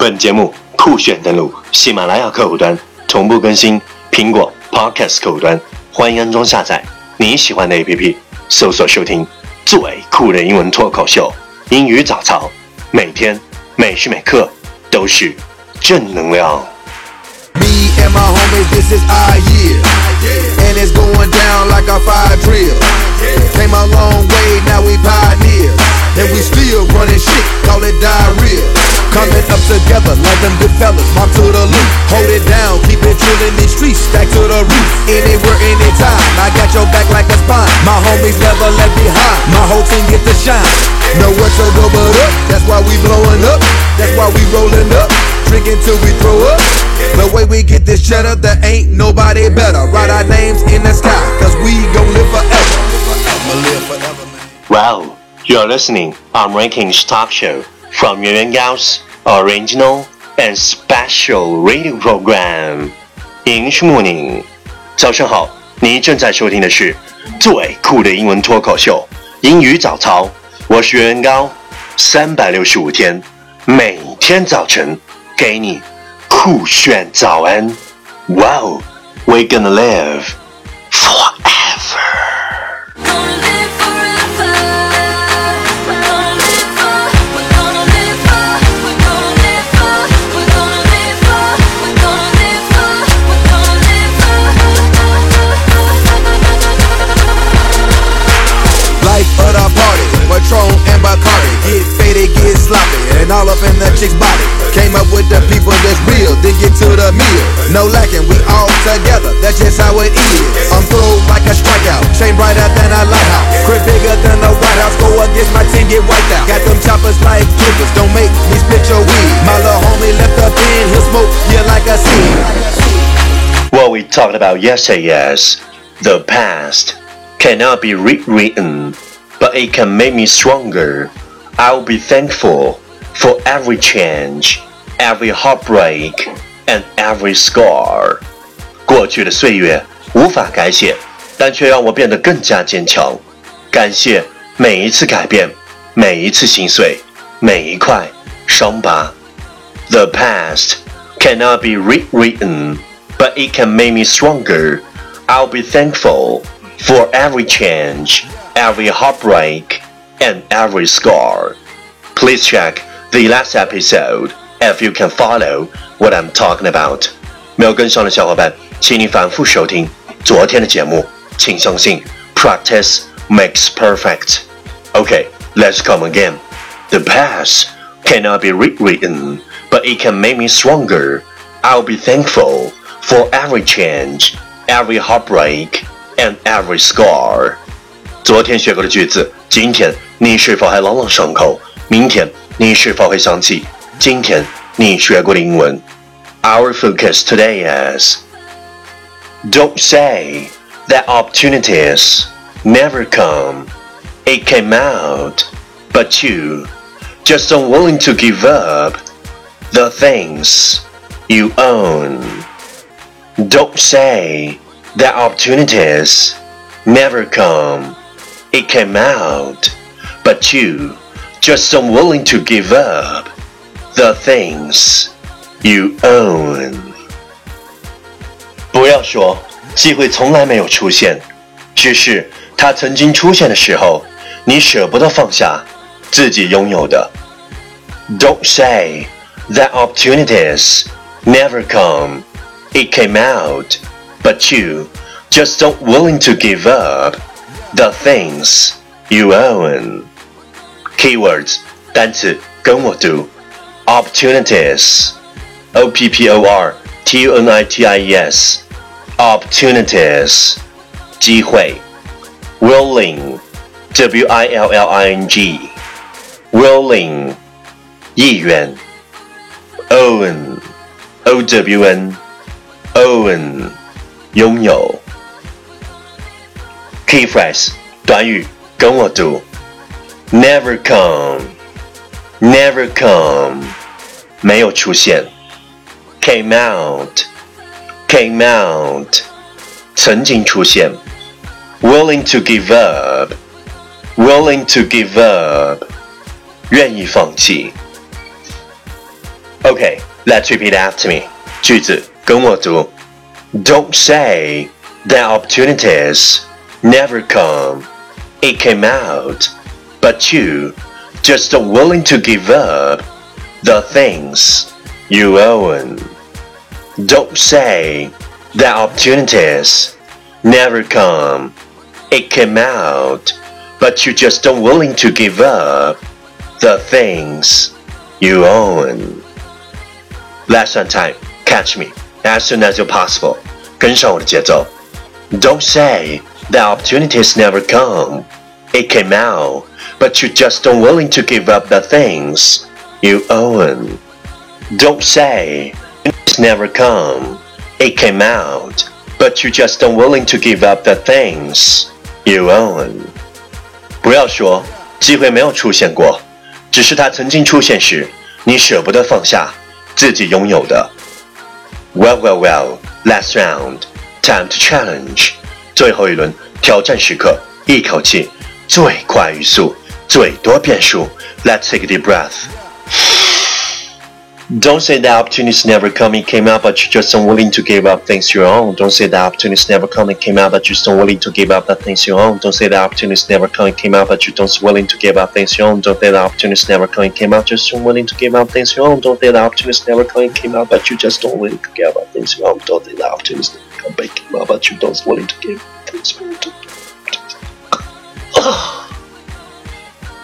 本节目酷炫登录喜马拉雅客户端，同步更新苹果 Podcast 客户端，欢迎安装下载你喜欢的 APP，搜索收听最酷的英文脱口秀——英语早操，每天每时每刻都是正能量。Me and my homies, this is our year. And it's going down like a fire drill. Came a long way, now we pioneer. And we still running shit, call it diarrhea. Coming up together like them good fellas, mark to the loop. Hold it down, keep it chill in these streets, stack to the roof. Anywhere, anytime, I got your back like a spine. My homies never left behind, my whole team get to shine. Nowhere to go but up, that's why we blowing up. That's why we rolling up, drinking till we throw up. The way we get this cheddar, there ain't nobody better. Write our names in the sky, cause we gon' live forever. I'ma live forever, man. Wow, you're listening on Rankings Talk Show from Yuan Yuan Gao's original and special radio program. English Morning，早上好，你正在收听的是最酷的英文脱口秀——英语早操。我是袁元高，三百六十五天，每天早晨给你酷炫早安。Wow, we're gonna live chick's body. Came up with the people that's real, then get to the meal. No lacking, we all together, that's just how it is. I'm throw like a strikeout, chain brighter than a lighthouse. Bigger than the White House, go against my team, get wiped out. Got them choppers like clippers, don't make me spit your weed. My little homie left he'll smoke you like a seed. We talked about yesterday is the past cannot be rewritten, but it can make me stronger. I will be thankful for every change, every heartbreak, and every scar. 过去的岁月无法改写，但却让我变得更加坚强。感谢每一次改变，每一次心碎，每一块伤疤。The past cannot be rewritten, but it can make me stronger. I'll be thankful for every change, every heartbreak, and every scar. Please check the last episode if you can follow what I'm talking about. 没有跟上的小伙伴，请你反复收听昨天的节目。请相信，practice makes perfect. Okay, let's come again. The past cannot be rewritten, but it can make me stronger. I'll be thankful for every change, every heartbreak, and every scar. 昨天学过的句子，今天你是否还朗朗上口？明天 你是否会想起今天你学过的英文？Our focus today is Don't say that opportunities never come. It came out, but you just unwilling to give up the things you own. Don't say that opportunities never come. It came out, but you just unwilling to give up the things you own. 不要说机会从来没有出现，只是它曾经出现的时候，你舍不得放下自己拥有的。Don't say that opportunities never come. It came out, but you just don't willing to give up the things you own. Keywords 单词跟我读，opportunities, o p p o r t u n i t i e s, opportunities 机会，willing, w i l l i n g, willing 意愿，own, o w n, own 拥有。Key phrase 短语跟我读 ，never come, never come 没有出现，came out, came out 曾经出现，willing to give up, willing to give up 愿意放弃。 Okay, let's repeat after me. 句子跟我读。Don't say that opportunities never come. It came out, but you just are willing to give up the things you own. Don't say that opportunities never come. It came out, but you just are willing to give up the things you own. Lesson time. Catch me as soon as you're possible. 跟上我的节奏。Don't say that opportunities never come. It came out, but you're just unwilling to give up the things you own. Don't say it's never come. It came out, but you're just unwilling to give up the things you own. 不要说机会没有出现过，只是它曾经出现时，你舍不得放下自己拥有的。Well, well, well. Last round, time to challenge. 最后一轮挑战时刻，一口气，最快语速， 最多变数。Let's take a deep breath. Don't say that opportunities never come and came out, but you're just unwilling to give up things you own. Don't say that opportunities never come and came out, but you're just unwilling to give up the things you own. Don't say that opportunities never come and came out, but you're just willing to give up things you own. Don't say that opportunities never come and came out, just unwilling to give up things you own. Don't say that opportunities never come and came out, but you're just unwilling to give up things you own. Don't say that opportunities never come and came out, but you're just willing to give up things you own.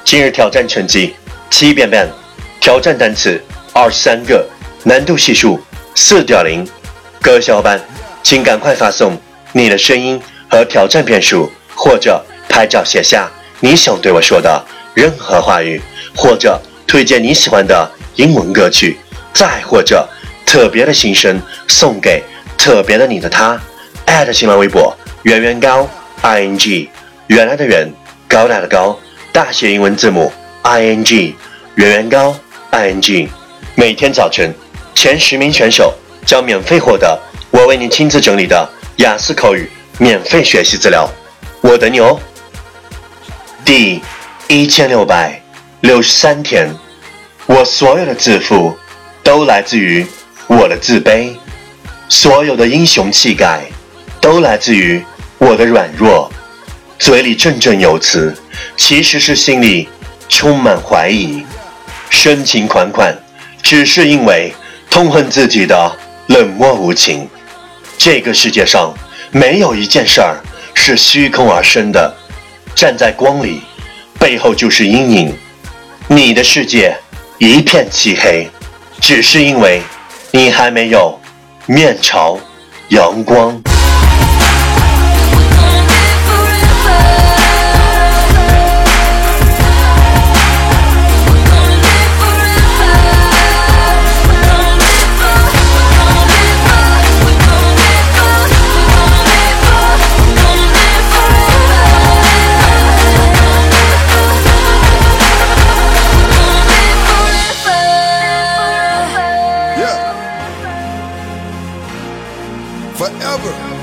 今日挑战成绩七遍半，挑战单词二十三个，难度系数四点零。各位小伙伴，请赶快发送你的声音和挑战遍数，或者拍照写下你想对我说的任何话语，或者推荐你喜欢的英文歌曲，再或者特别的心声送给特别的你的他。艾特新浪微博圆圆高 i n g 原来的圆高大的高大写英文字母 i n g 圆圆高 i n g 每天早晨前十名选手将免费获得我为你亲自整理的雅思口语免费学习资料，我等你哦。第一千六百六十三天，我所有的自负都来自于我的自卑，所有的英雄气概都来自于我的软弱。嘴里振振有词，其实是心里充满怀疑，深情款款，只是因为痛恨自己的冷漠无情。这个世界上没有一件事儿是虚空而生的，站在光里，背后就是阴影。你的世界一片漆黑，只是因为你还没有面朝阳光。Forever.